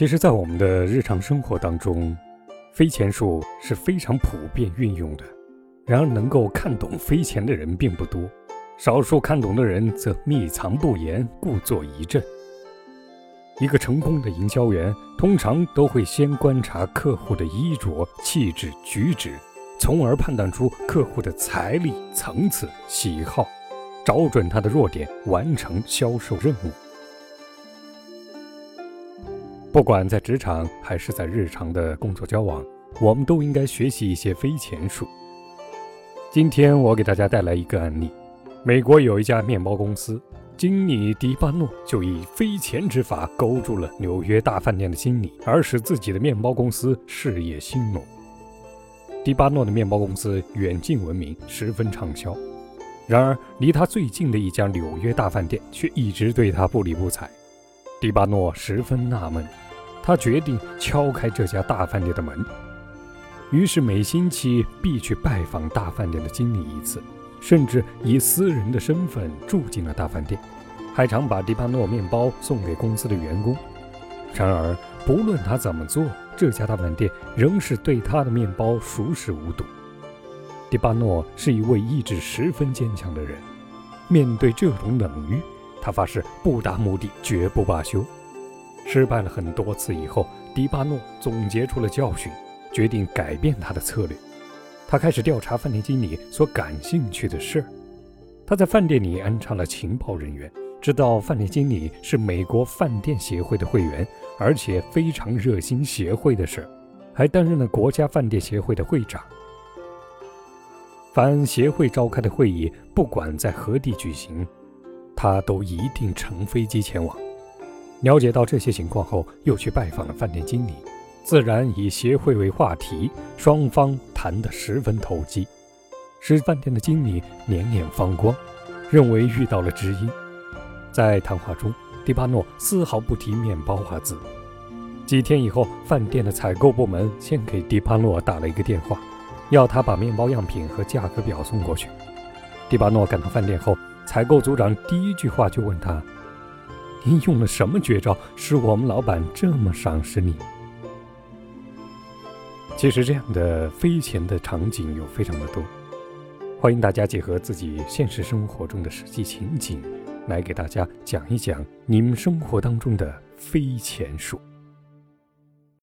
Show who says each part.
Speaker 1: 其实，在我们的日常生活当中，飞钱术是非常普遍运用的。然而，能够看懂飞钱的人并不多，少数看懂的人则秘藏不言，故作一阵。一个成功的营销员通常都会先观察客户的衣着、气质、举止，从而判断出客户的财力层次、喜好，找准他的弱点，完成销售任务。不管在职场还是在日常的工作交往，我们都应该学习一些飞钱术。今天我给大家带来一个案例：美国有一家面包公司，经理迪巴诺就以飞钱之法勾住了纽约大饭店的经理，而使自己的面包公司事业兴隆。迪巴诺的面包公司远近闻名，十分畅销。然而，离他最近的一家纽约大饭店却一直对他不理不睬。迪巴诺十分纳闷，他决定敲开这家大饭店的门。于是每星期必去拜访大饭店的经理一次，甚至以私人的身份住进了大饭店，还常把迪巴诺面包送给公司的员工。然而，不论他怎么做，这家大饭店仍是对他的面包熟视无睹。迪巴诺是一位意志十分坚强的人，面对这种冷遇。他发誓不达目的绝不罢休。失败了很多次以后，迪巴诺总结出了教训，决定改变他的策略。他开始调查饭店经理所感兴趣的事儿。他在饭店里安插了情报人员，知道饭店经理是美国饭店协会的会员，而且非常热心协会的事，还担任了国家饭店协会的会长。凡协会召开的会议，不管在何地举行。他都一定乘飞机前往。了解到这些情况后，又去拜访了饭店经理，自然以协会为话题，双方谈得十分投机，使饭店的经理脸脸放光，认为遇到了知音。在谈话中，迪巴诺丝毫不提面包二字。几天以后，饭店的采购部门先给迪巴诺打了一个电话，要他把面包样品和价格表送过去。迪巴诺赶到饭店后。采购组长第一句话就问他：“您用了什么绝招，使我们老板这么赏识你？”其实这样的飞钱的场景有非常的多，欢迎大家结合自己现实生活中的实际情景，来给大家讲一讲你们生活当中的飞钱术。